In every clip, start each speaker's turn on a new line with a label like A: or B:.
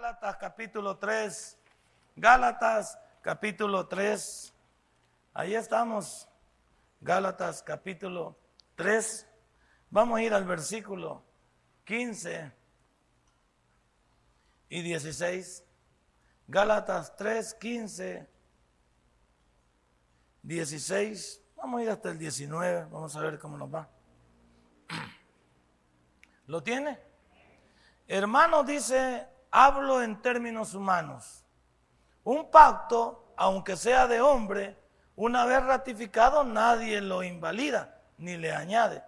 A: Gálatas capítulo 3. Gálatas capítulo 3. Ahí estamos. Gálatas capítulo 3. Vamos a ir al versículo 15 y 16. Gálatas 3, 15, 16. Vamos a ir hasta el 19. Vamos a ver cómo nos va. ¿Lo tiene? Hermano dice, hablo en términos humanos. Un pacto, aunque sea de hombre, una vez ratificado, nadie lo invalida ni le añade.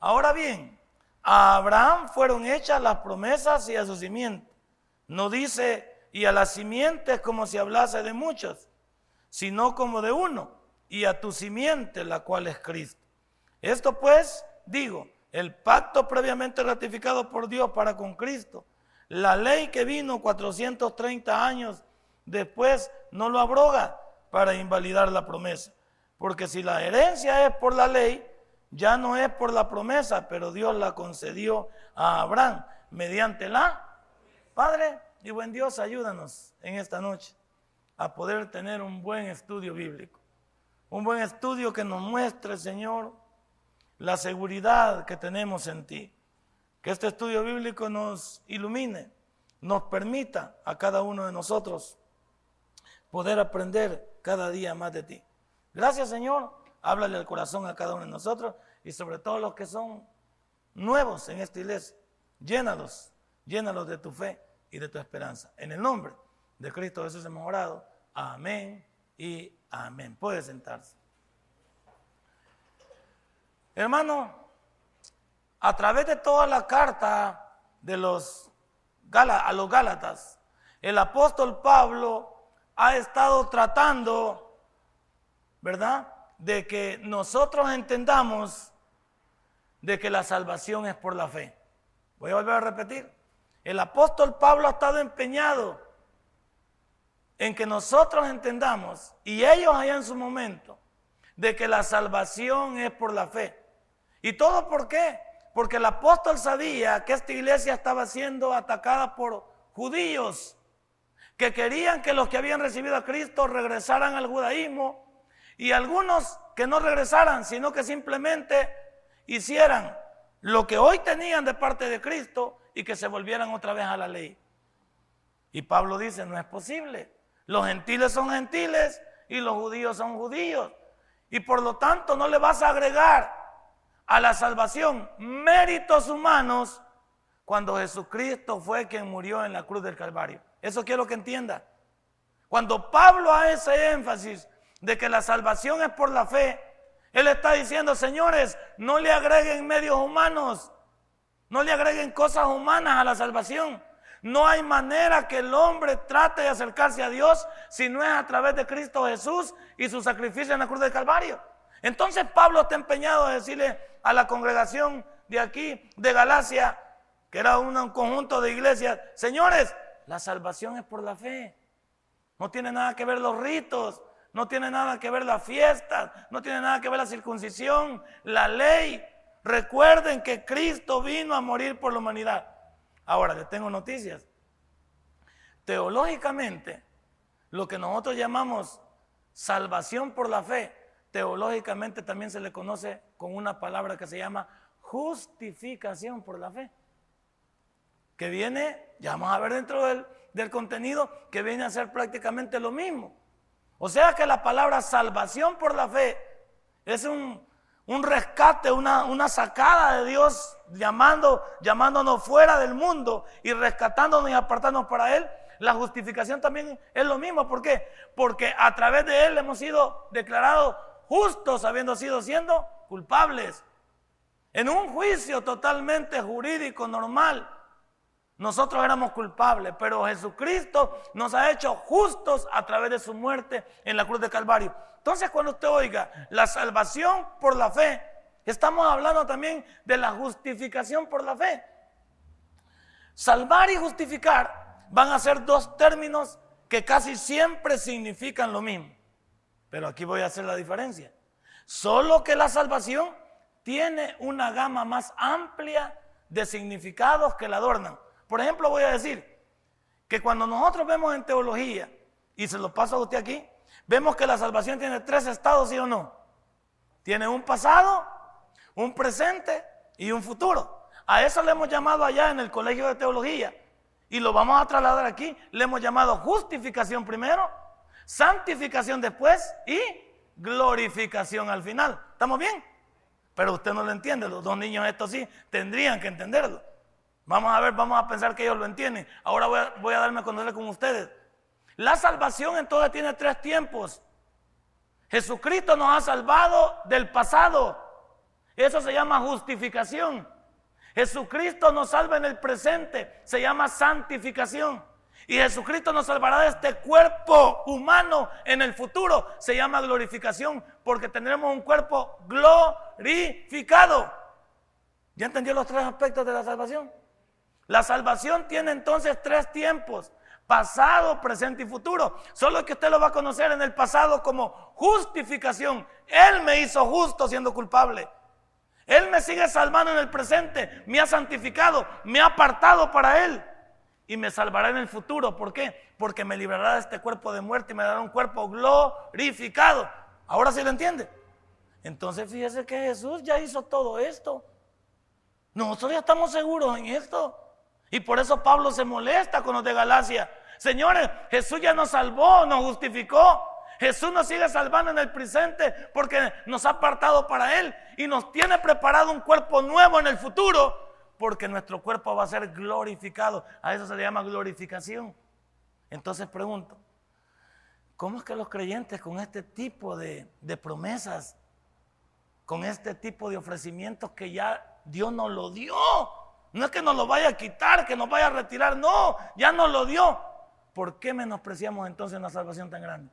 A: Ahora bien, a Abraham fueron hechas las promesas y a su simiente. No dice, y a las simientes como si hablase de muchos, sino como de uno, y a tu simiente, la cual es Cristo. Esto pues, digo, el pacto previamente ratificado por Dios para con Cristo, la ley que vino 430 años después, no lo abroga para invalidar la promesa. Porque si la herencia es por la ley, ya no es por la promesa, pero Dios la concedió a Abraham mediante la Padre y buen Dios, ayúdanos en esta noche a poder tener un buen estudio bíblico. Un buen estudio que nos muestre, Señor, la seguridad que tenemos en ti. Que este estudio bíblico nos ilumine, nos permita a cada uno de nosotros poder aprender cada día más de ti. Gracias, Señor. Háblale al corazón a cada uno de nosotros y sobre todo los que son nuevos en esta iglesia. Llénalos, llénalos de tu fe y de tu esperanza. En el nombre de Cristo Jesús hemos orado. Amén y amén. Puede sentarse. Hermano, a través de toda la carta de los a los Gálatas, el apóstol Pablo ha estado tratando, ¿verdad? De que nosotros entendamos de que la salvación es por la fe. Voy a volver a repetir. El apóstol Pablo ha estado empeñado en que nosotros entendamos, y ellos allá en su momento, de que la salvación es por la fe. ¿Y todo por qué? Porque el apóstol sabía que esta iglesia estaba siendo atacada por judíos que querían que los que habían recibido a Cristo regresaran al judaísmo y algunos que no regresaran, sino que simplemente hicieran lo que hoy tenían de parte de Cristo y que se volvieran otra vez a la ley. Y Pablo dice, no es posible. Los gentiles son gentiles y los judíos son judíos. Y por lo tanto no le vas a agregar a la salvación méritos humanos cuando Jesucristo fue quien murió en la cruz del Calvario. Eso quiero que entienda. Cuando Pablo hace énfasis de que la salvación es por la fe, él está diciendo, señores, no le agreguen medios humanos, no le agreguen cosas humanas a la salvación. No hay manera que el hombre trate de acercarse a Dios si no es a través de Cristo Jesús y su sacrificio en la cruz del Calvario. Entonces Pablo está empeñado a decirle a la congregación de aquí, de Galacia, que era un conjunto de iglesias, señores, la salvación es por la fe. No tiene nada que ver los ritos, no tiene nada que ver las fiestas, no tiene nada que ver la circuncisión, la ley. Recuerden que Cristo vino a morir por la humanidad. Ahora les tengo noticias. Teológicamente, lo que nosotros llamamos salvación por la fe, teológicamente también se le conoce con una palabra que se llama justificación por la fe que viene, ya vamos a ver dentro del, del contenido, que viene a ser prácticamente lo mismo. O sea que la palabra salvación por la fe es un, rescate, una, una, sacada de Dios llamando, llamándonos fuera del mundo y rescatándonos y apartándonos para Él. La justificación también es lo mismo. ¿Por qué? Porque a través de Él hemos sido declarados justos habiendo sido siendo culpables. En un juicio totalmente jurídico, normal. Nosotros éramos culpables, pero Jesucristo nos ha hecho justos a través de su muerte en la cruz de Calvario. Entonces cuando usted oiga la salvación por la fe, estamos hablando también de la justificación por la fe. Salvar y justificar van a ser dos términos que casi siempre significan lo mismo. Pero aquí voy a hacer la diferencia. Solo que la salvación tiene una gama más amplia de significados que la adornan. Por ejemplo, voy a decir que cuando nosotros vemos en teología, y se lo paso a usted aquí, vemos que la salvación tiene tres estados, ¿sí o no? Tiene un pasado, un presente y un futuro. A eso le hemos llamado allá en el colegio de teología. Y lo vamos a trasladar aquí. Le hemos llamado justificación primero, santificación después y glorificación al final. ¿Estamos bien? Pero usted no lo entiende. Los dos niños estos sí tendrían que entenderlo. Vamos a ver, vamos a pensar que ellos lo entienden. Ahora voy a, darme a conocer con ustedes. La salvación entonces tiene tres tiempos. Jesucristo nos ha salvado del pasado. Eso se llama justificación. Jesucristo nos salva en el presente. Se llama santificación. Y Jesucristo nos salvará de este cuerpo humano en el futuro. Se llama glorificación porque tendremos un cuerpo glorificado. ¿Ya entendió los tres aspectos de la salvación? La salvación tiene entonces tres tiempos, pasado, presente y futuro. Solo que usted lo va a conocer en el pasado como justificación. Él me hizo justo siendo culpable. Él me sigue salvando en el presente, me ha santificado, me ha apartado para Él y me salvará en el futuro. ¿Por qué? Porque me librará de este cuerpo de muerte y me dará un cuerpo glorificado. Ahora sí lo entiende. Entonces fíjese que Jesús ya hizo todo esto. Nosotros ya estamos seguros en esto. Y por eso Pablo se molesta con los de Galacia. Señores, Jesús ya nos salvó, nos justificó. Jesús nos sigue salvando en el presente porque nos ha apartado para Él y nos tiene preparado un cuerpo nuevo en el futuro porque nuestro cuerpo va a ser glorificado. A eso se le llama glorificación. Entonces pregunto, ¿cómo es que los creyentes con este tipo de, promesas, con este tipo de ofrecimientos que ya Dios nos lo dio, no es que nos lo vaya a quitar, que nos vaya a retirar, no, ya nos lo dio. ¿Por qué menospreciamos entonces una salvación tan grande?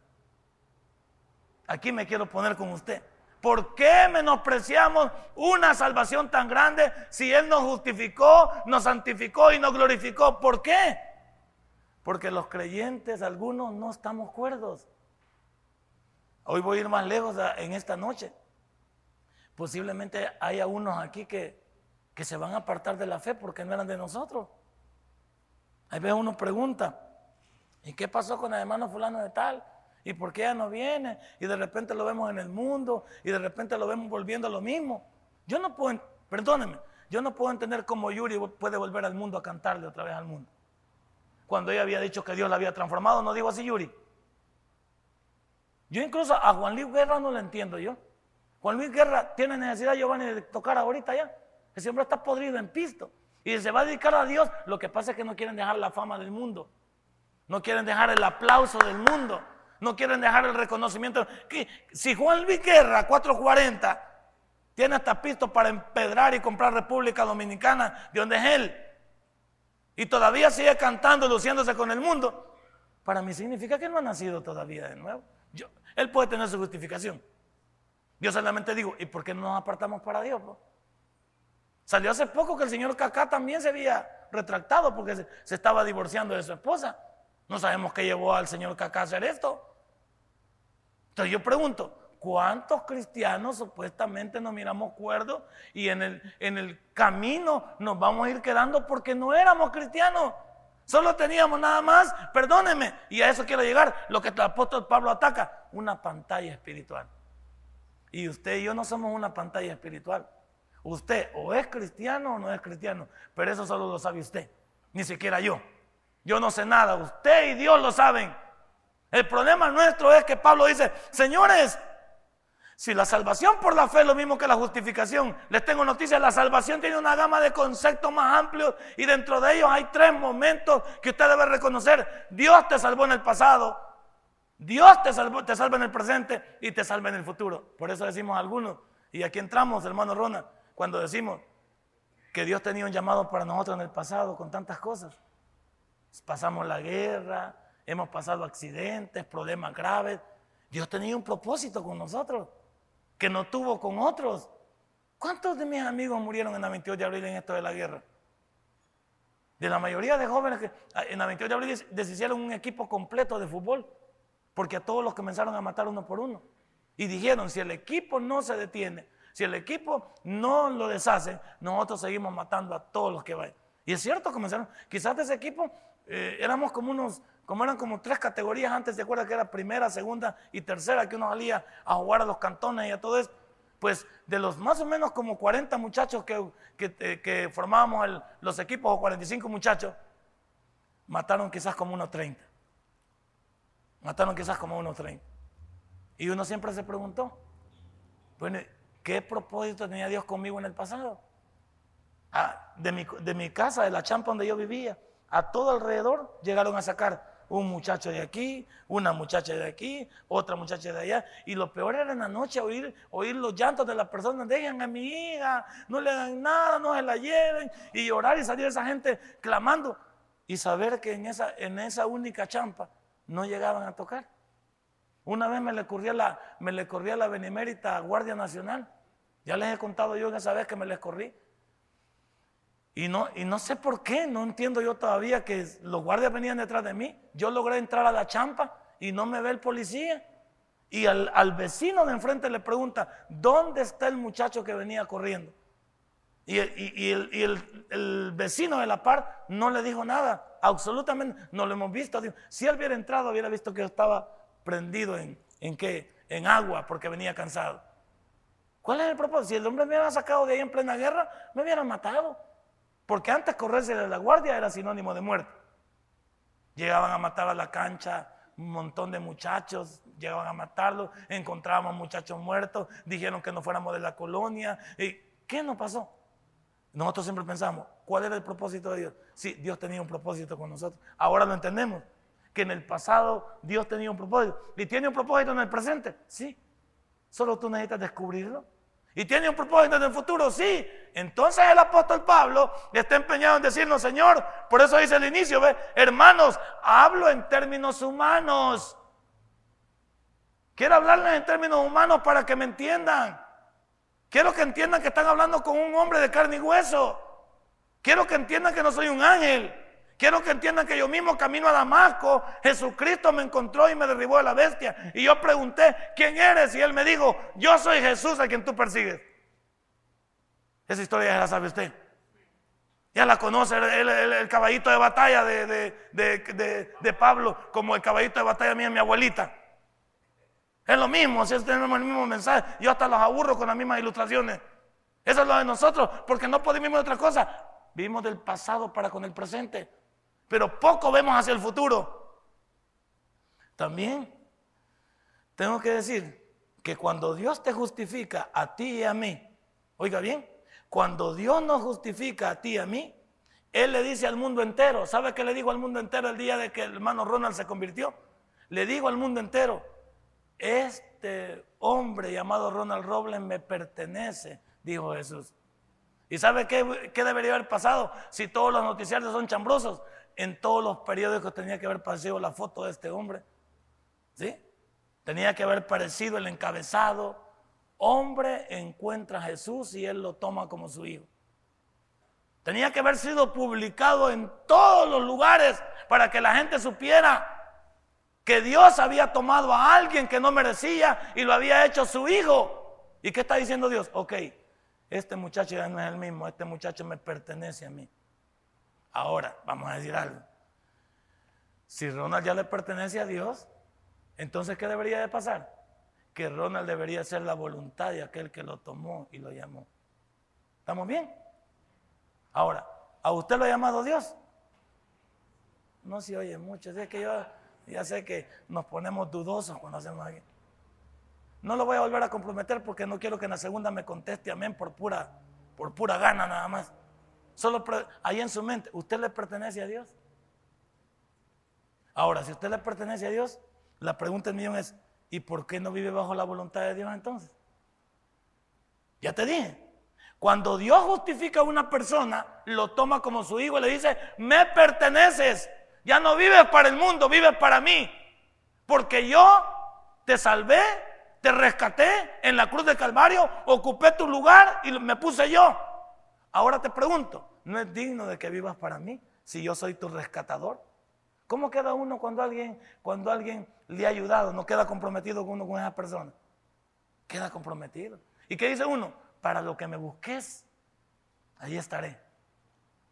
A: Aquí me quiero poner con usted. ¿Por qué menospreciamos una salvación tan grande si Él nos justificó, nos santificó y nos glorificó? ¿Por qué? Porque los creyentes, algunos, no estamos cuerdos. Hoy voy a ir más lejos en esta noche. Posiblemente haya unos aquí que que se van a apartar de la fe porque no eran de nosotros. Ahí ve uno pregunta, ¿y qué pasó con el hermano fulano de tal? ¿Y por qué ya no viene? Y de repente lo vemos en el mundo y de repente lo vemos volviendo a lo mismo. Yo no puedo, perdónenme, yo no puedo entender cómo Yuri puede volver al mundo a cantarle otra vez al mundo. Cuando ella había dicho que Dios la había transformado, no digo así Yuri. Yo incluso a Juan Luis Guerra no lo entiendo yo. Juan Luis Guerra tiene necesidad, Giovanni, de tocar ahorita ya. Ese hombre está podrido en pisto. Y se va a dedicar a Dios. Lo que pasa es que no quieren dejar la fama del mundo. No quieren dejar el aplauso del mundo. No quieren dejar el reconocimiento. Si Juan Luis Guerra, 440, tiene hasta pisto para empedrar y comprar República Dominicana, de donde es él, y todavía sigue cantando, luciéndose con el mundo, para mí significa que no ha nacido todavía de nuevo. él puede tener su justificación. Yo solamente digo, ¿y por qué no nos apartamos para Dios? Salió hace poco que el señor Cacá también se había retractado porque se, estaba divorciando de su esposa. No sabemos qué llevó al señor Cacá a hacer esto. Entonces yo pregunto, ¿cuántos cristianos supuestamente nos miramos cuerdos y en el, en el camino nos vamos a ir quedando porque no éramos cristianos? Solo teníamos nada más, perdónenme, y a eso quiero llegar, lo que el apóstol Pablo ataca, una pantalla espiritual. Y usted y yo no somos una pantalla espiritual. Usted o es cristiano o no es cristiano, pero eso solo lo sabe usted, ni siquiera yo. Yo no sé nada, usted y Dios lo saben. El problema nuestro es que Pablo dice, señores, si la salvación por la fe es lo mismo que la justificación, les tengo noticias, la salvación tiene una gama de conceptos más amplios y dentro de ellos hay tres momentos que usted debe reconocer. Dios te salvó en el pasado, Dios te, salvó, te salva en el presente y te salva en el futuro. Por eso decimos algunos, y aquí entramos, hermano Ronald, cuando decimos que Dios tenía un llamado para nosotros en el pasado con tantas cosas. Pasamos la guerra, hemos pasado accidentes, problemas graves. Dios tenía un propósito con nosotros que no tuvo con otros. ¿Cuántos de mis amigos murieron en la 28 de abril en esto de la guerra? De la mayoría de jóvenes que ah, en la 28 de abril deshicieron un equipo completo de fútbol, porque a todos los comenzaron a matar uno por uno. Y dijeron, si el equipo no se detiene, si el equipo no lo deshace, nosotros seguimos matando a todos los que vayan. Y es cierto, comenzaron, quizás de ese equipo eh, éramos como unos, como eran como tres categorías antes, ¿se acuerda que era primera, segunda y tercera que uno salía a jugar a los cantones y a todo eso? Pues de los más o menos como 40 muchachos que, que, formábamos los equipos, o 45 muchachos, mataron quizás como unos 30. Mataron quizás como unos 30. Y uno siempre se preguntó, bueno, ¿qué propósito tenía Dios conmigo en el pasado? Ah, de, mi, de mi casa, de la champa donde yo vivía, a todo alrededor llegaron a sacar un muchacho de aquí, una muchacha de aquí, otra muchacha de allá. Y lo peor era en la noche oír, oír los llantos de las personas, dejen a mi hija, no le dan nada, no se la lleven. Y llorar y salir esa gente clamando. Y saber que en esa, en esa única champa no llegaban a tocar. Una vez me le corría la, me le corría la benemérita Guardia Nacional. Ya les he contado yo esa vez que me les corrí. Y no, y no sé por qué, no entiendo yo todavía que los guardias venían detrás de mí. Yo logré entrar a la champa y no me ve el policía. Y al, vecino de enfrente le pregunta, ¿dónde está el muchacho que venía corriendo? Y, el, el, vecino de la par no le dijo nada, absolutamente, no lo hemos visto. Si él hubiera entrado, hubiera visto que estaba prendido en, en qué? En agua porque venía cansado. ¿Cuál es el propósito? Si el hombre me hubiera sacado de ahí en plena guerra, me hubiera matado. Porque antes correrse de la guardia era sinónimo de muerte. Llegaban a matar a la cancha un montón de muchachos, llegaban a matarlos, encontrábamos muchachos muertos, dijeron que no fuéramos de la colonia. ¿Y qué nos pasó? Nosotros siempre pensamos, ¿cuál era el propósito de Dios? Sí, Dios tenía un propósito con nosotros. Ahora lo entendemos, que en el pasado Dios tenía un propósito. ¿Y tiene un propósito en el presente? Sí. Solo tú necesitas descubrirlo. ¿Y tiene un propósito en el futuro? Sí. Entonces el apóstol Pablo está empeñado en decirnos, Señor, por eso dice el inicio, ¿ve? hermanos, hablo en términos humanos. Quiero hablarles en términos humanos para que me entiendan. Quiero que entiendan que están hablando con un hombre de carne y hueso. Quiero que entiendan que no soy un ángel. Quiero que entiendan que yo mismo camino a Damasco, Jesucristo me encontró y me derribó de la bestia. Y yo pregunté, ¿quién eres? Y él me dijo, yo soy Jesús a quien tú persigues. Esa historia ya la sabe usted. Ya la conoce el, caballito de batalla de, Pablo, como el caballito de batalla mía, mi abuelita. Es lo mismo, si tenemos el mismo mensaje. Yo hasta los aburro con las mismas ilustraciones. Eso es lo de nosotros, porque no podemos vivir otra cosa. Vivimos del pasado para con el presente pero poco vemos hacia el futuro. También tengo que decir que cuando Dios te justifica a ti y a mí, oiga bien, cuando Dios nos justifica a ti y a mí, Él le dice al mundo entero, ¿sabe qué le digo al mundo entero el día de que el hermano Ronald se convirtió? Le digo al mundo entero, este hombre llamado Ronald Robles me pertenece, dijo Jesús. ¿Y sabe qué, qué, debería haber pasado si todos los noticiarios son chambrosos? En todos los periódicos tenía que haber aparecido la foto de este hombre. ¿Sí? Tenía que haber parecido el encabezado. Hombre encuentra a Jesús y él lo toma como su hijo. Tenía que haber sido publicado en todos los lugares para que la gente supiera que Dios había tomado a alguien que no merecía y lo había hecho su hijo. ¿Y qué está diciendo Dios? Ok, este muchacho ya no es el mismo, este muchacho me pertenece a mí. Ahora, vamos a decir algo. Si Ronald ya le pertenece a Dios, entonces ¿qué debería de pasar? Que Ronald debería ser la voluntad de aquel que lo tomó y lo llamó. ¿Estamos bien? Ahora, ¿a usted lo ha llamado Dios? No se oye mucho. Es que yo ya sé que nos ponemos dudosos cuando hacemos aquí. No lo voy a volver a comprometer porque no quiero que en la segunda me conteste amén por pura, por pura gana nada más. Solo ahí en su mente, ¿usted le pertenece a Dios? Ahora, si usted le pertenece a Dios, la pregunta del millón es, ¿y por qué no vive bajo la voluntad de Dios entonces? Ya te dije, cuando Dios justifica a una persona, lo toma como su hijo y le dice, me perteneces, ya no vives para el mundo, vives para mí, porque yo te salvé, te rescaté en la cruz del Calvario, ocupé tu lugar y me puse yo. Ahora te pregunto, ¿no es digno de que vivas para mí si yo soy tu rescatador? ¿Cómo queda uno cuando alguien, cuando alguien le ha ayudado, no queda comprometido uno con esa persona? Queda comprometido. ¿Y qué dice uno? Para lo que me busques, ahí estaré.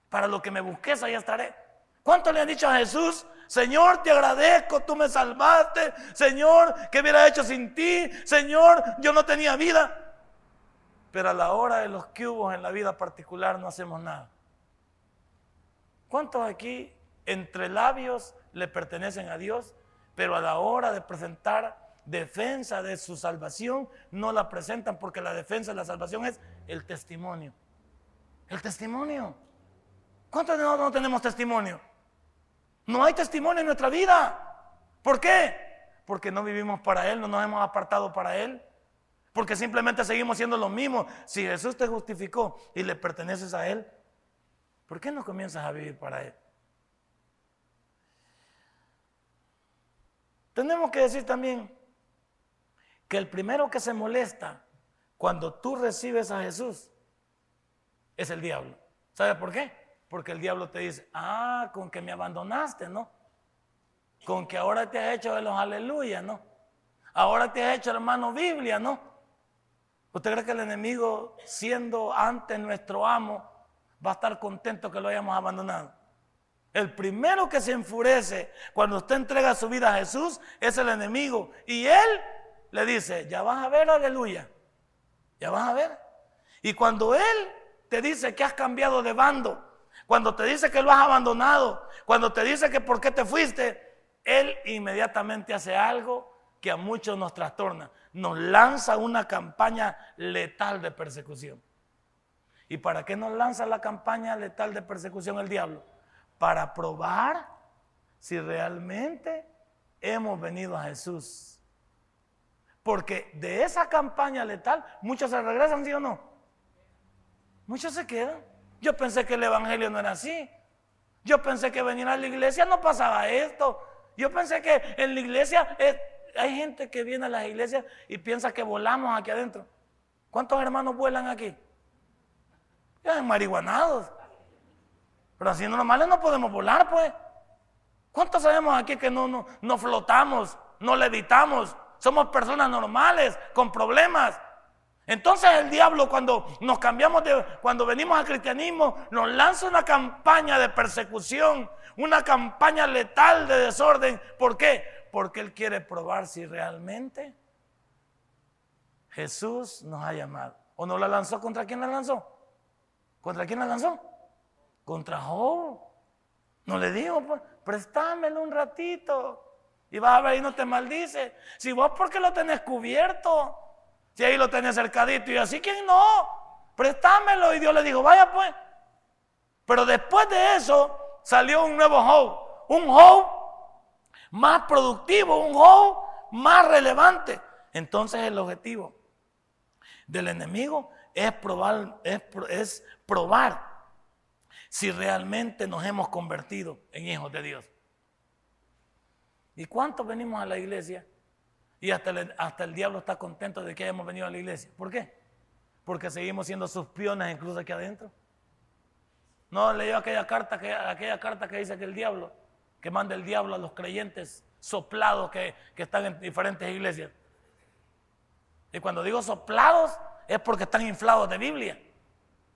A: Para lo que me busques, ahí estaré. ¿Cuánto le han dicho a Jesús? Señor, te agradezco, tú me salvaste. Señor, ¿qué hubiera hecho sin ti? Señor, yo no tenía vida. Pero a la hora de los hubo en la vida particular no hacemos nada. ¿Cuántos aquí entre labios le pertenecen a Dios, pero a la hora de presentar defensa de su salvación no la presentan porque la defensa de la salvación es el testimonio? El testimonio. ¿Cuántos de nosotros no tenemos testimonio? No hay testimonio en nuestra vida. ¿Por qué? Porque no vivimos para Él, no nos hemos apartado para Él. Porque simplemente seguimos siendo lo mismo. Si Jesús te justificó y le perteneces a Él, ¿por qué no comienzas a vivir para Él? Tenemos que decir también que el primero que se molesta cuando tú recibes a Jesús es el diablo. ¿Sabe por qué? Porque el diablo te dice, ah, con que me abandonaste, ¿no? Con que ahora te has hecho de los aleluya, ¿no? Ahora te has hecho hermano Biblia, ¿no? ¿Usted cree que el enemigo, siendo antes nuestro amo, va a estar contento que lo hayamos abandonado? El primero que se enfurece cuando usted entrega su vida a Jesús es el enemigo. Y él le dice, ya vas a ver, aleluya. Ya vas a ver. Y cuando él te dice que has cambiado de bando, cuando te dice que lo has abandonado, cuando te dice que por qué te fuiste, él inmediatamente hace algo que a muchos nos trastorna. Nos lanza una campaña letal de persecución. ¿Y para qué nos lanza la campaña letal de persecución el diablo? para probar si realmente hemos venido a Jesús. Porque de esa campaña letal, muchos se regresan, ¿sí o no? Muchos se quedan. Yo pensé que el Evangelio no era así. Yo pensé que venir a la iglesia no pasaba esto. Yo pensé que en la iglesia hay gente que viene a las iglesias y piensa que volamos aquí adentro. ¿Cuántos hermanos vuelan aquí? Ya marihuanados. Pero así normales no podemos volar, pues. ¿Cuántos sabemos aquí que no, no, no flotamos, no levitamos? Somos personas normales, con problemas. Entonces el diablo cuando nos cambiamos de, cuando venimos al cristianismo, nos lanza una campaña de persecución, una campaña letal de desorden. ¿Por qué? Porque él quiere probar si realmente Jesús nos ha llamado. ¿O no la lanzó? ¿Contra quién la lanzó? ¿Contra quién la lanzó? contra Job. No le digo, pues, un ratito. Y vas a ver y no te maldice. Si vos porque lo tenés cubierto, si ahí lo tenés cercadito y así, ¿quién no? Préstamelo. Y Dios le dijo, vaya pues. Pero después de eso salió un nuevo Job. Un Job más productivo, un Job más relevante. Entonces el objetivo del enemigo es probar, es probar si realmente nos hemos convertido en hijos de Dios. ¿Y cuántos venimos a la iglesia? Y hasta el, hasta el diablo está contento de que hayamos venido a la iglesia. ¿Por qué? Porque seguimos siendo sus piones incluso aquí adentro. No leyó aquella carta que, aquella carta que dice que el diablo, que manda el diablo a los creyentes soplados que, que están en diferentes iglesias. Y cuando digo soplados es porque están inflados de Biblia.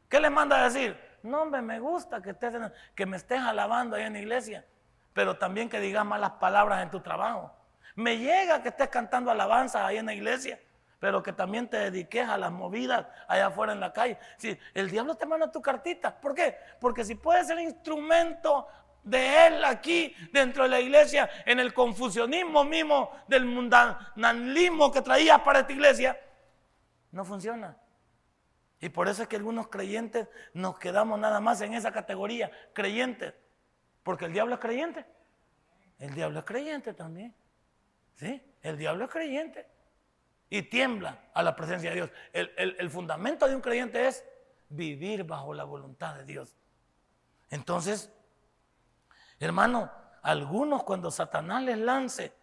A: ¿Qué les manda a decir? No, hombre, me gusta que, estés que me estés alabando ahí en la iglesia, pero también que digas malas palabras en tu trabajo. Me llega que estés cantando alabanzas ahí en la iglesia, pero que también te dediques a las movidas allá afuera en la calle. Si el diablo te manda tu cartita, ¿por qué? Porque si puede ser instrumento de él aquí dentro de la iglesia, en el confusionismo mismo del mundanalismo que traías para esta iglesia, no funciona. Y por eso es que algunos creyentes nos quedamos nada más en esa categoría, creyentes. Porque el diablo es creyente. El diablo es creyente también. ¿Sí? El diablo es creyente. Y tiembla a la presencia de Dios. El, el fundamento de un creyente es vivir bajo la voluntad de Dios. Entonces, hermano, algunos cuando Satanás les lance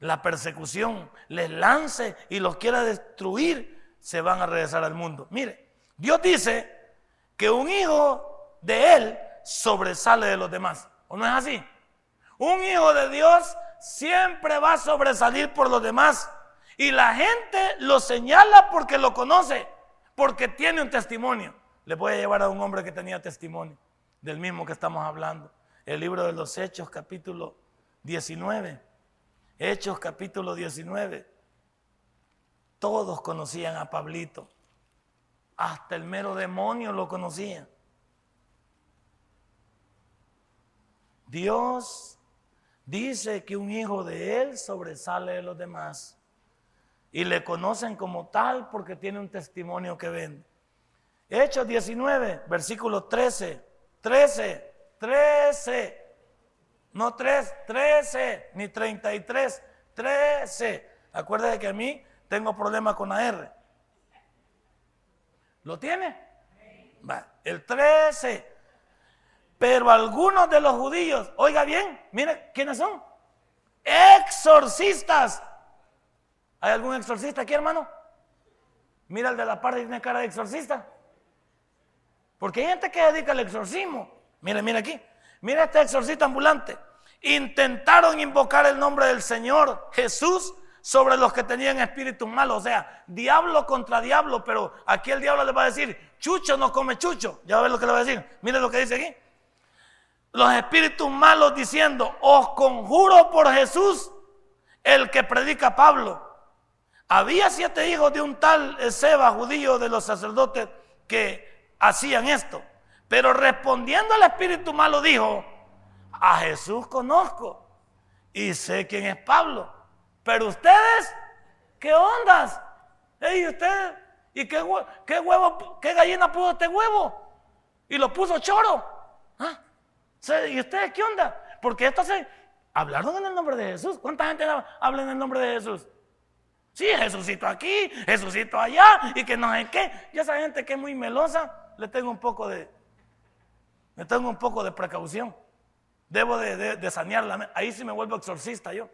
A: la persecución, les lance y los quiera destruir, se van a regresar al mundo. Mire, Dios dice que un hijo de Él sobresale de los demás. ¿O no es así? Un hijo de Dios siempre va a sobresalir por los demás. Y la gente lo señala porque lo conoce, porque tiene un testimonio. Le voy a llevar a un hombre que tenía testimonio, del mismo que estamos hablando. El libro de los Hechos capítulo 19. Hechos capítulo 19. Todos conocían a Pablito. Hasta el mero demonio lo conocía. Dios dice que un hijo de él sobresale de los demás. Y le conocen como tal porque tiene un testimonio que vende. Hechos 19, versículo 13. 13, 13. No 3, 13, ni 33, 13. Acuérdate que a mí tengo problemas con la R. ¿Lo tiene? Va, el 13. Pero algunos de los judíos, oiga bien, mire, ¿quiénes son? Exorcistas. ¿Hay algún exorcista aquí, hermano? Mira el de la parte tiene cara de exorcista. Porque hay gente que dedica al exorcismo. Mire, mire aquí. Mira este exorcista ambulante. Intentaron invocar el nombre del Señor Jesús sobre los que tenían espíritus malos. O sea, diablo contra diablo. Pero aquí el diablo le va a decir, chucho no come chucho. Ya va a ver lo que le va a decir. Mire lo que dice aquí. Los espíritus malos diciendo, os conjuro por Jesús, el que predica Pablo. Había siete hijos de un tal Seba, judío de los sacerdotes, que hacían esto. Pero respondiendo al espíritu malo dijo, a Jesús conozco y sé quién es Pablo. Pero ustedes, ¿qué ondas? ¿Y ustedes? ¿Y qué, qué huevo, qué gallina puso este huevo? Y lo puso choro. ¿Ah? ¿Y ustedes qué onda? Porque esto se... Hablaron en el nombre de Jesús. ¿Cuánta gente habla en el nombre de Jesús? Sí, Jesucito aquí, Jesucito allá, y que no sé qué. Y esa gente que es muy melosa, le tengo un poco de, le tengo un poco de precaución. Debo de, sanearla. Ahí sí me vuelvo exorcista yo.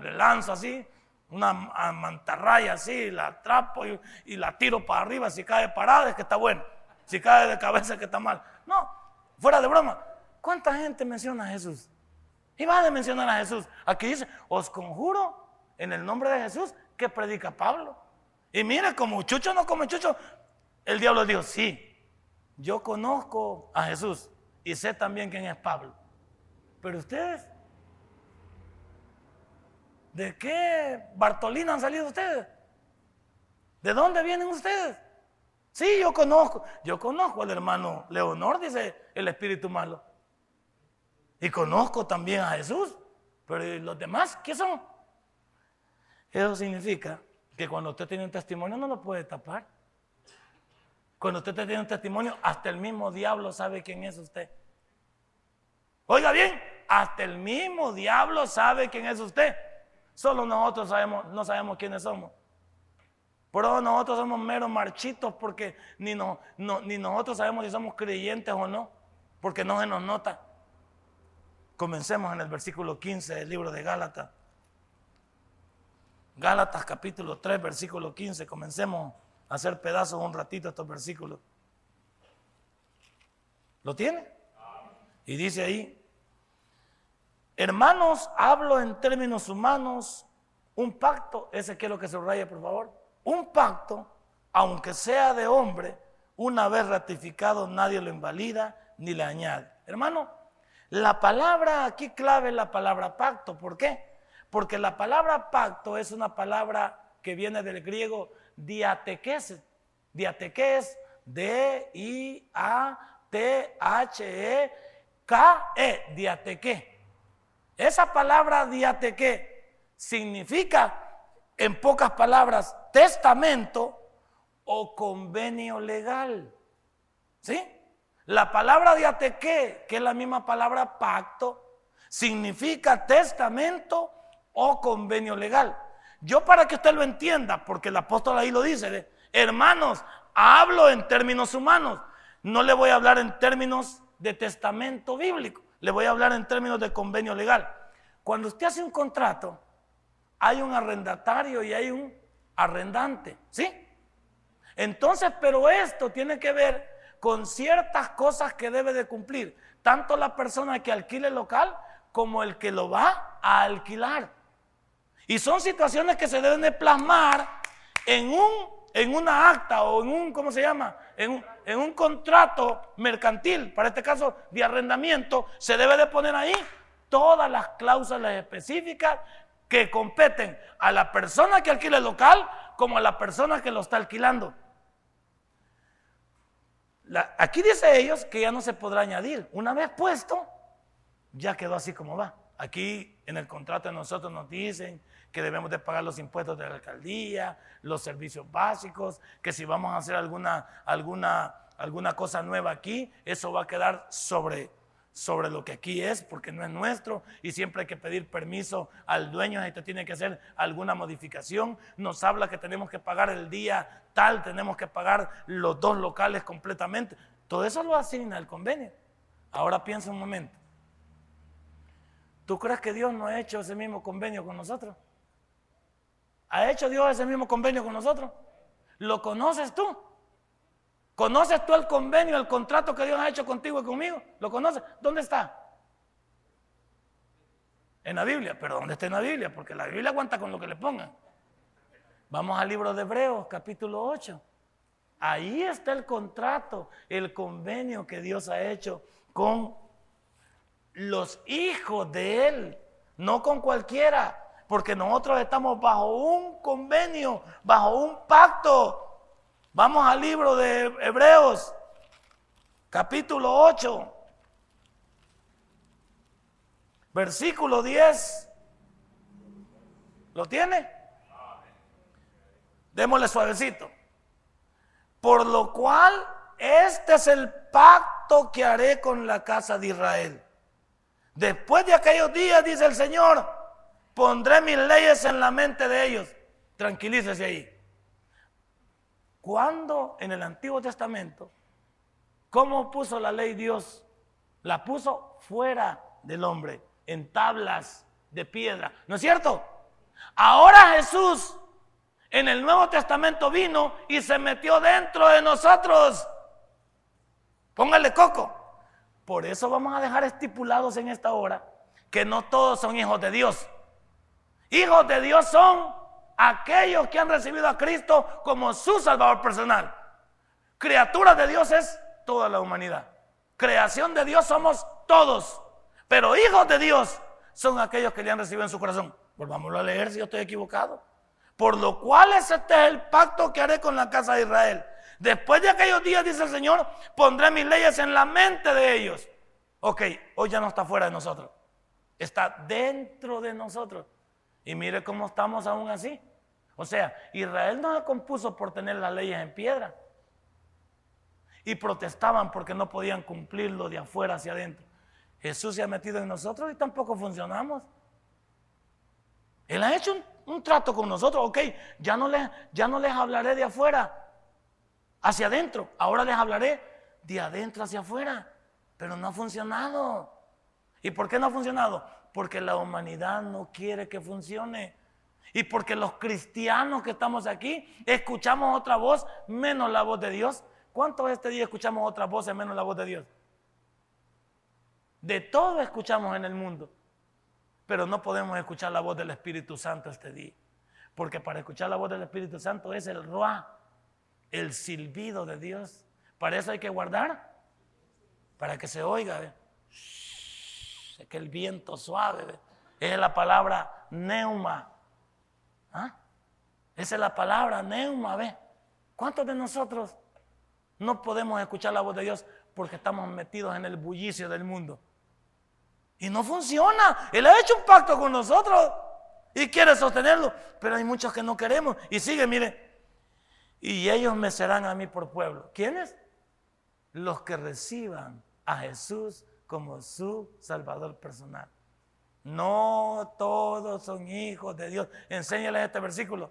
A: Le lanzo así, una mantarraya así, la atrapo y, la tiro para arriba. Si cae parada es que está bueno. Si cae de cabeza es que está mal. No, fuera de broma. ¿Cuánta gente menciona a Jesús? Y va a mencionar a Jesús. Aquí dice, os conjuro en el nombre de Jesús que predica Pablo. Y mire, como Chucho no come Chucho, el diablo dijo, sí, yo conozco a Jesús y sé también quién es Pablo. Pero ustedes, ¿de qué Bartolina han salido ustedes? ¿De dónde vienen ustedes? Sí, yo conozco. Yo conozco al hermano Leonor, dice el espíritu malo. Y conozco también a Jesús. Pero los demás qué son? Eso significa que cuando usted tiene un testimonio no lo puede tapar. Cuando usted tiene un testimonio, hasta el mismo diablo sabe quién es usted. Oiga bien, hasta el mismo diablo sabe quién es usted. Solo nosotros sabemos, no sabemos quiénes somos. Pero nosotros somos meros marchitos porque ni, no, ni nosotros sabemos si somos creyentes o no, porque no se nos nota. Comencemos en el versículo 15 del libro de Gálatas. Gálatas capítulo 3, versículo 15. Comencemos hacer pedazos un ratito estos versículos. ¿Lo tiene? Y dice ahí, hermanos, hablo en términos humanos, un pacto, ese que se raya por favor, un pacto, aunque sea de hombre, una vez ratificado nadie lo invalida ni le añade. Hermano, la palabra aquí clave es la palabra pacto, ¿por qué? Porque la palabra pacto es una palabra que viene del griego diateques. Diateques, D-I-A-T-H-E-K-E, diateque. Esa palabra diateque significa, en pocas palabras, testamento o convenio legal. ¿Sí? La palabra diateque, que es la misma palabra pacto, significa testamento o convenio legal. Yo para que usted lo entienda, porque el apóstol ahí lo dice, hermanos, hablo en términos humanos, no le voy a hablar en términos de testamento bíblico, le voy a hablar en términos de convenio legal. Cuando usted hace un contrato, hay un arrendatario y hay un arrendante, ¿sí? Entonces, pero esto tiene que ver con ciertas cosas que debe de cumplir, tanto la persona que alquile el local como el que lo va a alquilar. Y son situaciones que se deben de plasmar en un, en una acta o en un, ¿cómo se llama? En un, en un contrato mercantil, para este caso de arrendamiento, se debe de poner ahí todas las cláusulas específicas que competen a la persona que alquila el local como a la persona que lo está alquilando. aquí dice ellos que ya no se podrá añadir. Una vez puesto, ya quedó así como va. Aquí en el contrato de nosotros nos dicen que debemos de pagar los impuestos de la alcaldía, los servicios básicos, que si vamos a hacer alguna, alguna, alguna cosa nueva aquí, eso va a quedar sobre sobre lo que aquí es, porque no es nuestro, y siempre hay que pedir permiso al dueño te tiene que hacer alguna modificación. Nos habla que tenemos que pagar el día tal, tenemos que pagar los dos locales completamente. Todo eso lo asigna el convenio. Ahora piensa un momento. ¿Tú crees que Dios no ha hecho ese mismo convenio con nosotros? ¿Ha hecho Dios ese mismo convenio con nosotros? ¿Lo conoces tú? ¿Conoces tú el convenio, el contrato que Dios ha hecho contigo y conmigo? ¿Lo conoces? ¿Dónde está? En la Biblia. ¿Pero dónde está en la Biblia? Porque la Biblia aguanta con lo que le pongan. Vamos al libro de Hebreos, capítulo 8. Ahí está el contrato, el convenio que Dios ha hecho con los hijos de Él, no con cualquiera, porque nosotros estamos bajo un convenio, bajo un pacto Vamos al libro de Hebreos, capítulo 8, versículo 10. ¿Lo tiene? Démosle suavecito. Por lo cual, este es el pacto que haré con la casa de Israel. Después de aquellos días, dice el Señor, pondré mis leyes en la mente de ellos. Tranquilícese ahí. Cuando en el Antiguo Testamento, ¿cómo puso la ley Dios? La puso fuera del hombre, en tablas de piedra. ¿No es cierto? Ahora Jesús en el Nuevo Testamento vino y se metió dentro de nosotros. Póngale coco. Por eso vamos a dejar estipulados en esta hora que no todos son hijos de Dios. Hijos de Dios son aquellos que han recibido a Cristo como su Salvador personal. Criatura de Dios es toda la humanidad. Creación de Dios somos todos. Pero hijos de Dios son aquellos que le han recibido en su corazón. Volvámoslo a leer si yo estoy equivocado. Por lo cual este es el pacto que haré con la casa de Israel. Después de aquellos días, dice el Señor, pondré mis leyes en la mente de ellos. Ok, hoy ya no está fuera de nosotros. Está dentro de nosotros. Y mire cómo estamos aún así. O sea, Israel no se compuso por tener las leyes en piedra. Y protestaban porque no podían cumplirlo de afuera hacia adentro. Jesús se ha metido en nosotros y tampoco funcionamos. Él ha hecho un, trato con nosotros. Ok, ya no, les, ya no les hablaré de afuera hacia adentro. Ahora les hablaré de adentro hacia afuera. Pero no ha funcionado. ¿Y por qué no ha funcionado? Porque la humanidad no quiere que funcione. Y porque los cristianos que estamos aquí escuchamos otra voz menos la voz de Dios. ¿Cuántos este día escuchamos otra voz menos la voz de Dios? De todo escuchamos en el mundo, pero no podemos escuchar la voz del Espíritu Santo este día. Porque para escuchar la voz del Espíritu Santo es el roa, el silbido de Dios. Para eso hay que guardar, para que se oiga. Es que el viento suave es la palabra neuma ¿Ah? Esa es la palabra, neuma, ¿ve? ¿Cuántos de nosotros no podemos escuchar la voz de Dios porque estamos metidos en el bullicio del mundo? Y no funciona. Él ha hecho un pacto con nosotros y quiere sostenerlo, pero hay muchos que no queremos. Y sigue, mire, y ellos me serán a mí por pueblo. ¿Quiénes? Los que reciban a Jesús como su Salvador personal. No todos son hijos de Dios. Enséñales este versículo.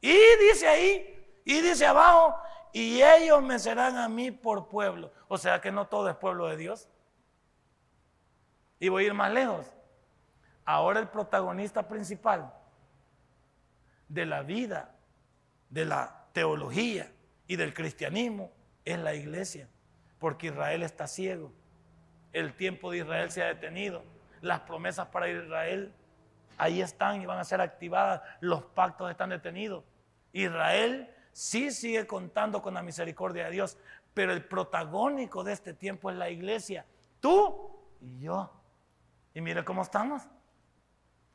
A: Y dice ahí, y dice abajo, y ellos me serán a mí por pueblo. O sea que no todo es pueblo de Dios. Y voy a ir más lejos. Ahora el protagonista principal de la vida, de la teología y del cristianismo es la iglesia. Porque Israel está ciego. El tiempo de Israel se ha detenido las promesas para Israel ahí están y van a ser activadas, los pactos están detenidos. Israel sí sigue contando con la misericordia de Dios, pero el protagónico de este tiempo es la iglesia, tú y yo. Y mire cómo estamos.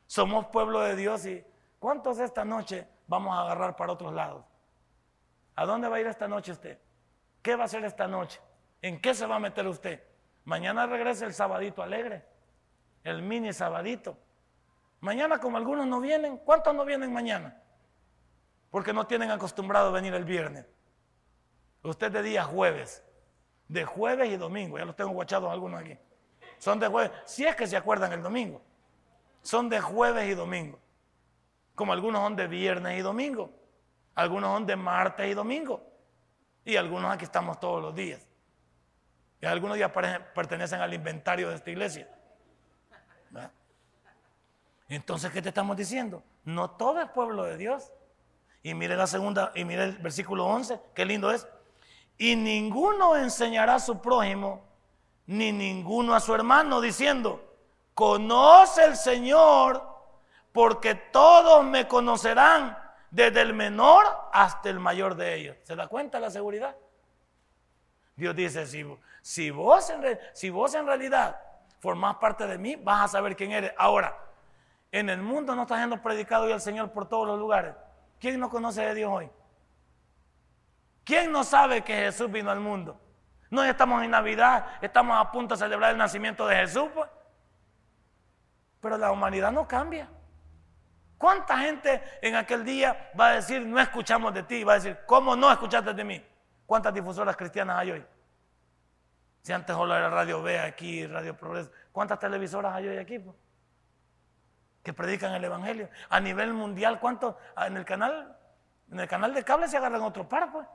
A: Somos pueblo de Dios y ¿cuántos esta noche vamos a agarrar para otros lados? ¿A dónde va a ir esta noche usted? ¿Qué va a hacer esta noche? ¿En qué se va a meter usted? Mañana regresa el sabadito alegre, el mini sabadito. Mañana como algunos no vienen, ¿cuántos no vienen mañana? Porque no tienen acostumbrado a venir el viernes. Usted de día jueves, de jueves y domingo, ya los tengo guachados algunos aquí. Son de jueves, si es que se acuerdan el domingo. Son de jueves y domingo. Como algunos son de viernes y domingo. Algunos son de martes y domingo. Y algunos aquí estamos todos los días. Algunos ya pertenecen al inventario de esta iglesia. Entonces, ¿qué te estamos diciendo? No todo es pueblo de Dios. Y mire la segunda, y mire el versículo 11, qué lindo es. Y ninguno enseñará a su prójimo, ni ninguno a su hermano, diciendo, conoce el Señor, porque todos me conocerán, desde el menor hasta el mayor de ellos. ¿Se da cuenta la seguridad? Dios dice, si, si, vos, en, si vos en realidad formás parte de mí, vas a saber quién eres. Ahora, en el mundo no está siendo predicado hoy el Señor por todos los lugares. ¿Quién no conoce de Dios hoy? ¿Quién no sabe que Jesús vino al mundo? No estamos en Navidad, estamos a punto de celebrar el nacimiento de Jesús, pues. Pero la humanidad no cambia. ¿Cuánta gente en aquel día va a decir, no escuchamos de ti? Va a decir, ¿cómo no escuchaste de mí? ¿Cuántas difusoras cristianas hay hoy? Si antes solo era Radio B aquí, Radio Progreso, ¿cuántas televisoras hay hoy aquí? Que predican el Evangelio. A nivel mundial, ¿cuántos? Ah, en el canal, en el canal de cable se agarran otro par, pues.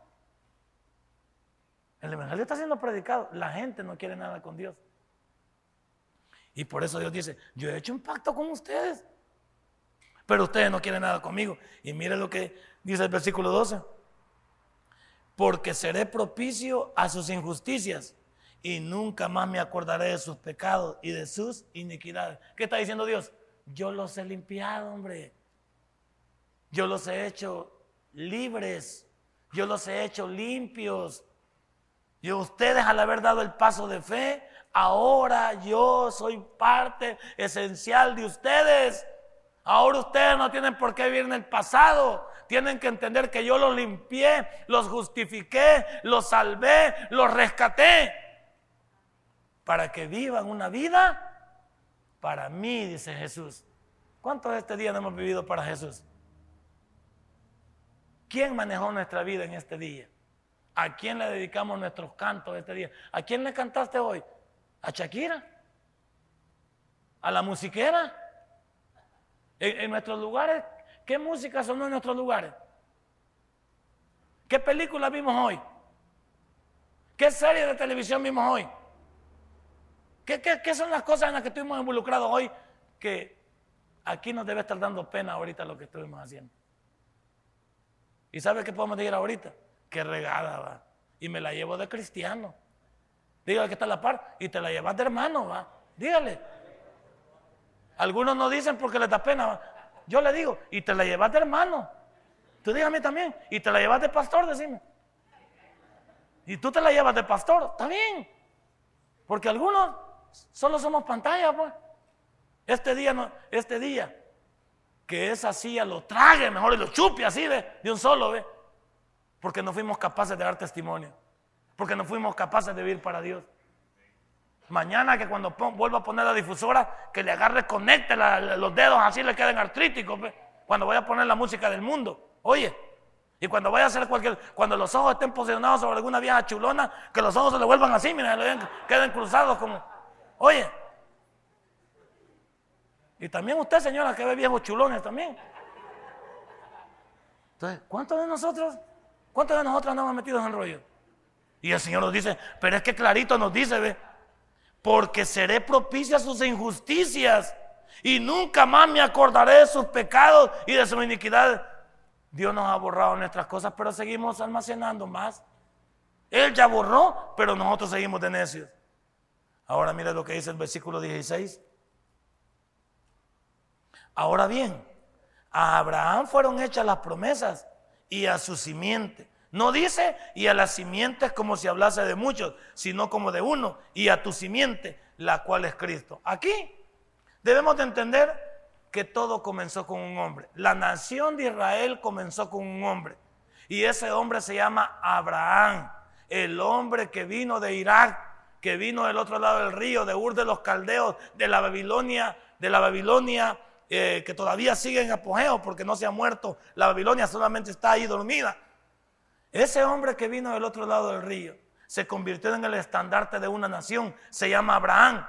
A: El Evangelio está siendo predicado. La gente no quiere nada con Dios. Y por eso Dios dice, yo he hecho un pacto con ustedes pero ustedes no quieren nada conmigo. Y mire lo que dice el versículo 12. Porque seré propicio a sus injusticias y nunca más me acordaré de sus pecados y de sus iniquidades. ¿Qué está diciendo Dios? Yo los he limpiado, hombre. Yo los he hecho libres. Yo los he hecho limpios. Y ustedes al haber dado el paso de fe, ahora yo soy parte esencial de ustedes. Ahora ustedes no tienen por qué vivir en el pasado. Tienen que entender que yo los limpié, los justifiqué, los salvé, los rescaté. Para que vivan una vida para mí, dice Jesús. ¿Cuántos de este día no hemos vivido para Jesús? ¿Quién manejó nuestra vida en este día? ¿A quién le dedicamos nuestros cantos este día? ¿A quién le cantaste hoy? ¿A Shakira? ¿A la musiquera? En, nuestros lugares, ¿qué música sonó en nuestros lugares? ¿Qué película vimos hoy? ¿Qué serie de televisión vimos hoy? ¿Qué, son las cosas en las que estuvimos involucrados hoy que aquí nos debe estar dando pena ahorita lo que estuvimos haciendo? ¿Y sabe qué podemos decir ahorita? Qué regada va. Y me la llevo de cristiano. Dígale que está a la par y te la llevas de hermano, va. Dígale. Algunos no dicen porque les da pena. Yo le digo, y te la llevas de hermano. Tú dígame también, y te la llevas de pastor, decime. Y tú te la llevas de pastor, está bien. Porque algunos solo somos pantalla, pues. Este día, no, este día, que esa silla lo trague mejor y lo chupe así, ¿ve? De un solo, ¿ve? Porque no fuimos capaces de dar testimonio. Porque no fuimos capaces de vivir para Dios. Mañana que cuando vuelva a poner la difusora, que le agarre, conecte los dedos así le queden artríticos. Cuando vaya a poner la música del mundo. Oye, y cuando vaya a hacer cualquier, cuando los ojos estén posicionados sobre alguna vieja chulona, que los ojos se le vuelvan así, mira, queden cruzados como, oye. Y también usted, señora, que ve viejos chulones también. Entonces, ¿cuántos de nosotros, cuántos de nosotros andamos metidos en rollo? Y el Señor nos dice, pero es que clarito nos dice, ve, porque seré propicio a sus injusticias y nunca más me acordaré de sus pecados y de su iniquidad. Dios nos ha borrado nuestras cosas, pero seguimos almacenando más. Él ya borró, pero nosotros seguimos de necios. Ahora mire lo que dice el versículo 16. Ahora bien, a Abraham fueron hechas las promesas y a su simiente. No dice y a las simientes como si hablase de muchos, sino como de uno, y a tu simiente, la cual es Cristo. Aquí debemos de entender que todo comenzó con un hombre. La nación de Israel comenzó con un hombre. Y ese hombre se llama Abraham, el hombre que vino de Irak, que vino del otro lado del río, de Ur de los Caldeos, de la Babilonia, de la Babilonia eh, que todavía sigue en apogeo porque no se ha muerto. La Babilonia solamente está ahí dormida. Ese hombre que vino del otro lado del río se convirtió en el estandarte de una nación, se llama Abraham.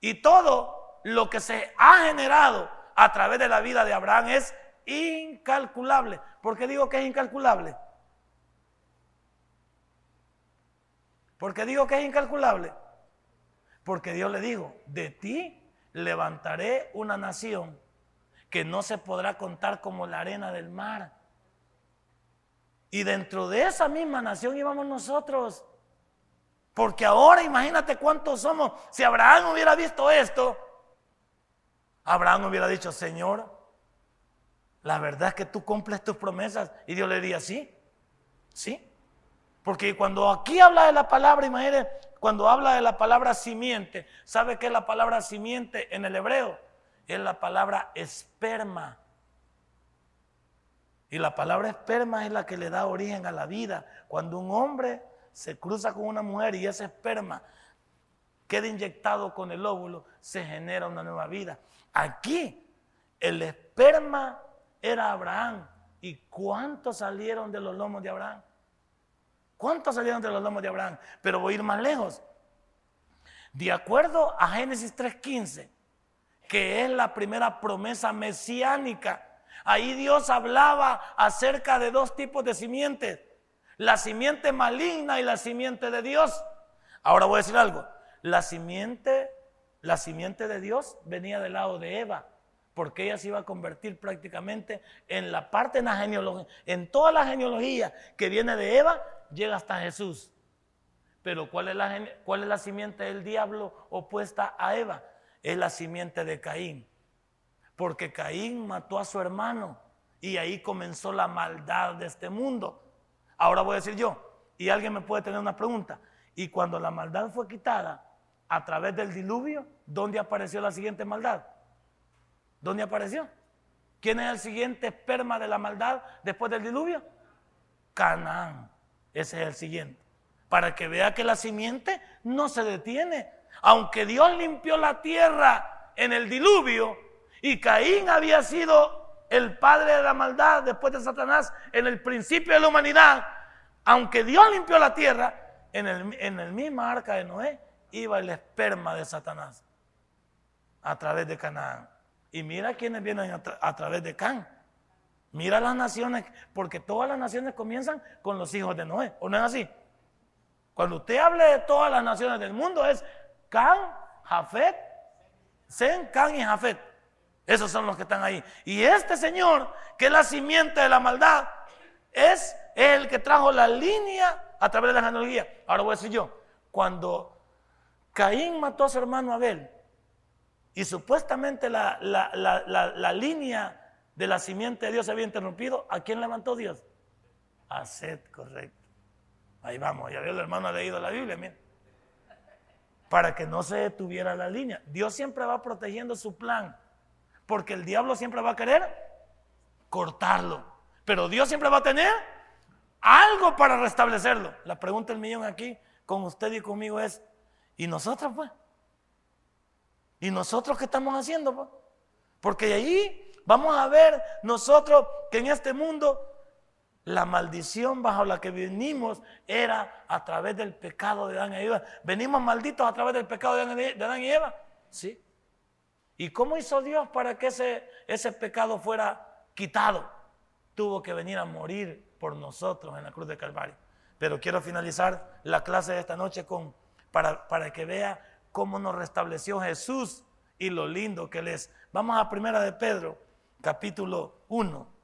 A: Y todo lo que se ha generado a través de la vida de Abraham es incalculable. ¿Por qué digo que es incalculable? ¿Por qué digo que es incalculable? Porque Dios le dijo, de ti levantaré una nación que no se podrá contar como la arena del mar. Y dentro de esa misma nación íbamos nosotros. Porque ahora imagínate cuántos somos. Si Abraham hubiera visto esto, Abraham hubiera dicho, Señor, la verdad es que tú cumples tus promesas. Y Dios le diría, sí, sí. Porque cuando aquí habla de la palabra, imagínate, cuando habla de la palabra simiente, ¿sabe qué es la palabra simiente en el hebreo? Es la palabra esperma. Y la palabra esperma es la que le da origen a la vida. Cuando un hombre se cruza con una mujer y ese esperma queda inyectado con el óvulo, se genera una nueva vida. Aquí el esperma era Abraham. ¿Y cuántos salieron de los lomos de Abraham? ¿Cuántos salieron de los lomos de Abraham? Pero voy a ir más lejos. De acuerdo a Génesis 3.15, que es la primera promesa mesiánica, ahí Dios hablaba acerca de dos tipos de simientes, la simiente maligna y la simiente de Dios. Ahora voy a decir algo, la simiente la simiente de Dios venía del lado de Eva, porque ella se iba a convertir prácticamente en la parte en la genealogía, en toda la genealogía que viene de Eva, llega hasta Jesús. Pero ¿cuál es la, cuál es la simiente del diablo opuesta a Eva? Es la simiente de Caín. Porque Caín mató a su hermano y ahí comenzó la maldad de este mundo. Ahora voy a decir yo, y alguien me puede tener una pregunta, y cuando la maldad fue quitada, a través del diluvio, ¿dónde apareció la siguiente maldad? ¿Dónde apareció? ¿Quién es el siguiente esperma de la maldad después del diluvio? Canaán. Ese es el siguiente. Para que vea que la simiente no se detiene. Aunque Dios limpió la tierra en el diluvio y Caín había sido el padre de la maldad después de Satanás en el principio de la humanidad, aunque Dios limpió la tierra, en el, en el mismo arca de Noé iba el esperma de Satanás a través de Canaán. Y mira quiénes vienen a, través de Can. Mira las naciones, porque todas las naciones comienzan con los hijos de Noé, ¿o no es así? Cuando usted hable de todas las naciones del mundo es Can, Jafet, Zen, Can y Jafet. Esos son los que están ahí. Y este señor, que es la simiente de la maldad, es el que trajo la línea a través de la genealogía. Ahora voy a decir yo, cuando Caín mató a su hermano Abel y supuestamente la, línea de la simiente de Dios se había interrumpido. ¿A quién levantó Dios? A Seth, correcto. Ahí vamos, ya veo el hermano ha leído la Biblia, mira. Para que no se detuviera la línea. Dios siempre va protegiendo su plan, porque el diablo siempre va a querer cortarlo. Pero Dios siempre va a tener algo para restablecerlo. La pregunta del millón aquí con usted y conmigo es, ¿Y nosotros, pues? ¿Y nosotros qué estamos haciendo, pues? Porque ahí vamos a ver nosotros que en este mundo la maldición bajo la que venimos era a través del pecado de Adán y Eva. Venimos malditos a través del pecado de Adán y Eva. ¿Sí? ¿Y cómo hizo Dios para que ese, ese pecado fuera quitado? Tuvo que venir a morir por nosotros en la cruz de Calvario. Pero quiero finalizar la clase de esta noche con para, que vea cómo nos restableció Jesús y lo lindo que Él es. Vamos a Primera de Pedro, capítulo 1.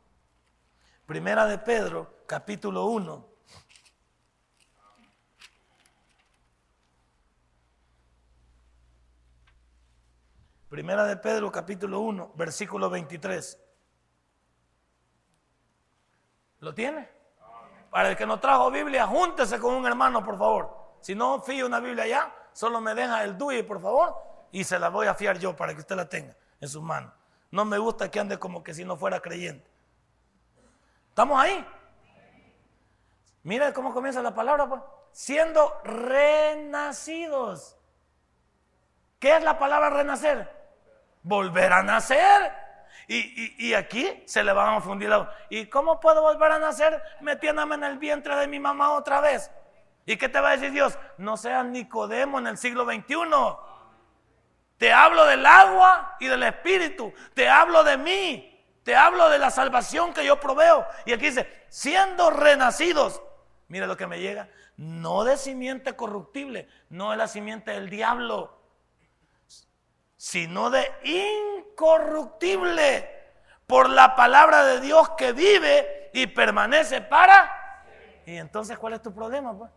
A: Primera de Pedro, capítulo 1. Primera de Pedro, capítulo 1, versículo 23. ¿Lo tiene? Para el que no trajo Biblia, júntese con un hermano, por favor. Si no fío una Biblia ya, solo me deja el DUI, por favor, y se la voy a fiar yo para que usted la tenga en sus manos. No me gusta que ande como que si no fuera creyente. ¿Estamos ahí? Mira cómo comienza la palabra, pues. Siendo renacidos. ¿Qué es la palabra renacer? Volver a nacer. Y, aquí se le van a fundir la... ¿Y cómo puedo volver a nacer metiéndome en el vientre de mi mamá otra vez? ¿Y qué te va a decir Dios? No seas Nicodemo en el siglo XXI. Te hablo del agua y del espíritu. Te hablo de mí. Te hablo de la salvación que yo proveo. Y aquí dice, siendo renacidos. Mira lo que me llega. No de simiente corruptible, no de la simiente del diablo, sino de incorruptible por la palabra de Dios que vive y permanece para. Y entonces, ¿cuál es tu problema? Pues?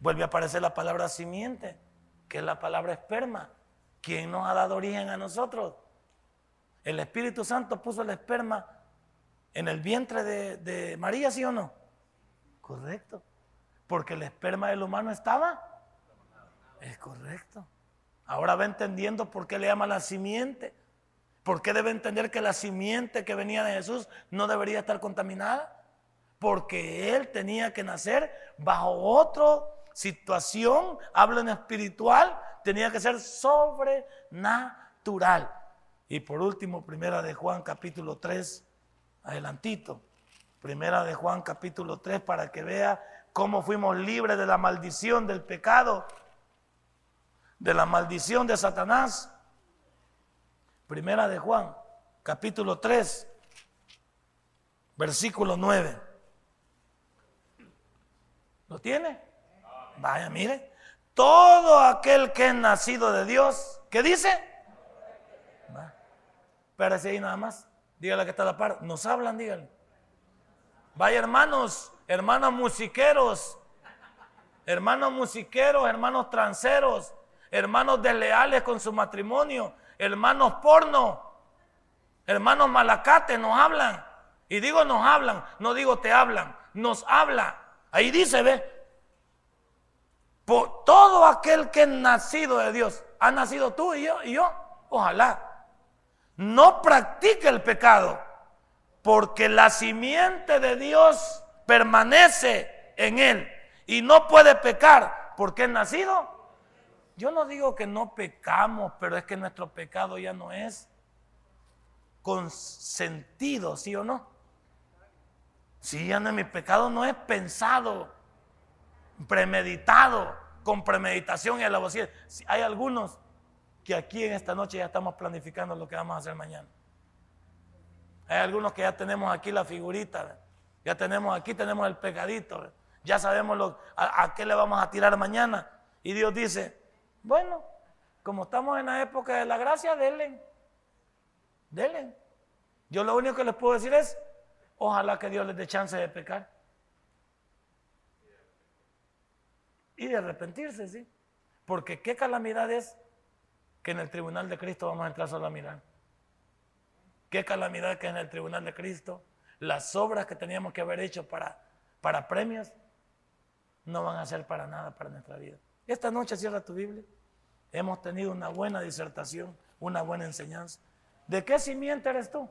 A: Vuelve a aparecer la palabra simiente, que es la palabra esperma. ¿Quién nos ha dado origen a nosotros? El Espíritu Santo puso el esperma en el vientre de, María, ¿sí o no? Correcto. Porque el esperma del humano estaba. Es correcto. Ahora va entendiendo por qué le llama la simiente. ¿Por qué debe entender que la simiente que venía de Jesús no debería estar contaminada? Porque él tenía que nacer bajo otra situación, hablo en espiritual, tenía que ser sobrenatural. Y por último, primera de Juan capítulo 3, adelantito. Primera de Juan capítulo 3 para que vea cómo fuimos libres de la maldición del pecado de la maldición de Satanás. Primera de Juan, capítulo 3, versículo 9. ¿Lo tiene? Vaya, mire. Todo aquel que es nacido de Dios, ¿qué dice? Espérese ahí nada más. Dígale que está la par. Nos hablan, dígale. Vaya, hermanos, hermanos musiqueros, hermanos musiqueros, hermanos tranceros, hermanos desleales con su matrimonio, hermanos porno, hermanos malacates nos hablan. Y digo nos hablan, no digo te hablan, nos habla. Ahí dice, ve, por todo aquel que es nacido de Dios, ha nacido tú y yo, y yo, ojalá, no practique el pecado, porque la simiente de Dios permanece en él y no puede pecar porque es nacido. Yo no digo que no pecamos, pero es que nuestro pecado ya no es con sentido, ¿sí o no? Sí, ya no, mi pecado no es pensado, premeditado, con premeditación y alabocía. Hay algunos que aquí en esta noche ya estamos planificando lo que vamos a hacer mañana. Hay algunos que ya tenemos aquí la figurita, ya tenemos aquí, tenemos el pecadito, ya sabemos lo, a, a qué le vamos a tirar mañana. Y Dios dice, bueno, como estamos en la época de la gracia, denle. Denle. Yo lo único que les puedo decir es, ojalá que Dios les dé chance de pecar. Y de arrepentirse, sí. Porque qué calamidad es que en el tribunal de Cristo vamos a entrar solo a mirar. Qué calamidad que en el tribunal de Cristo las obras que teníamos que haber hecho para, para premios no van a ser para nada para nuestra vida. Esta noche cierra tu Biblia. Hemos tenido una buena disertación, una buena enseñanza. ¿De qué simiente eres tú?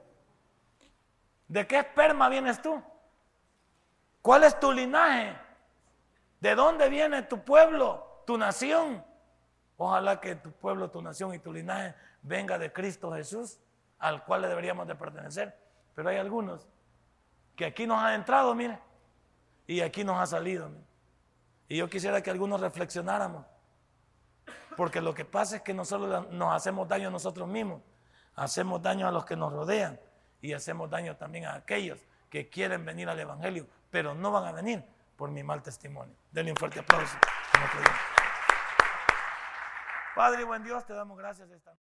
A: ¿De qué esperma vienes tú? ¿Cuál es tu linaje? ¿De dónde viene tu pueblo, tu nación? Ojalá que tu pueblo, tu nación y tu linaje venga de Cristo Jesús, al cual deberíamos de pertenecer. Pero hay algunos que aquí nos han entrado, mire, y aquí nos ha salido. Y yo quisiera que algunos reflexionáramos. Porque lo que pasa es que nosotros nos hacemos daño a nosotros mismos, hacemos daño a los que nos rodean y hacemos daño también a aquellos que quieren venir al Evangelio, pero no van a venir por mi mal testimonio. Denle un fuerte aplauso. Padre, buen Dios, te damos gracias esta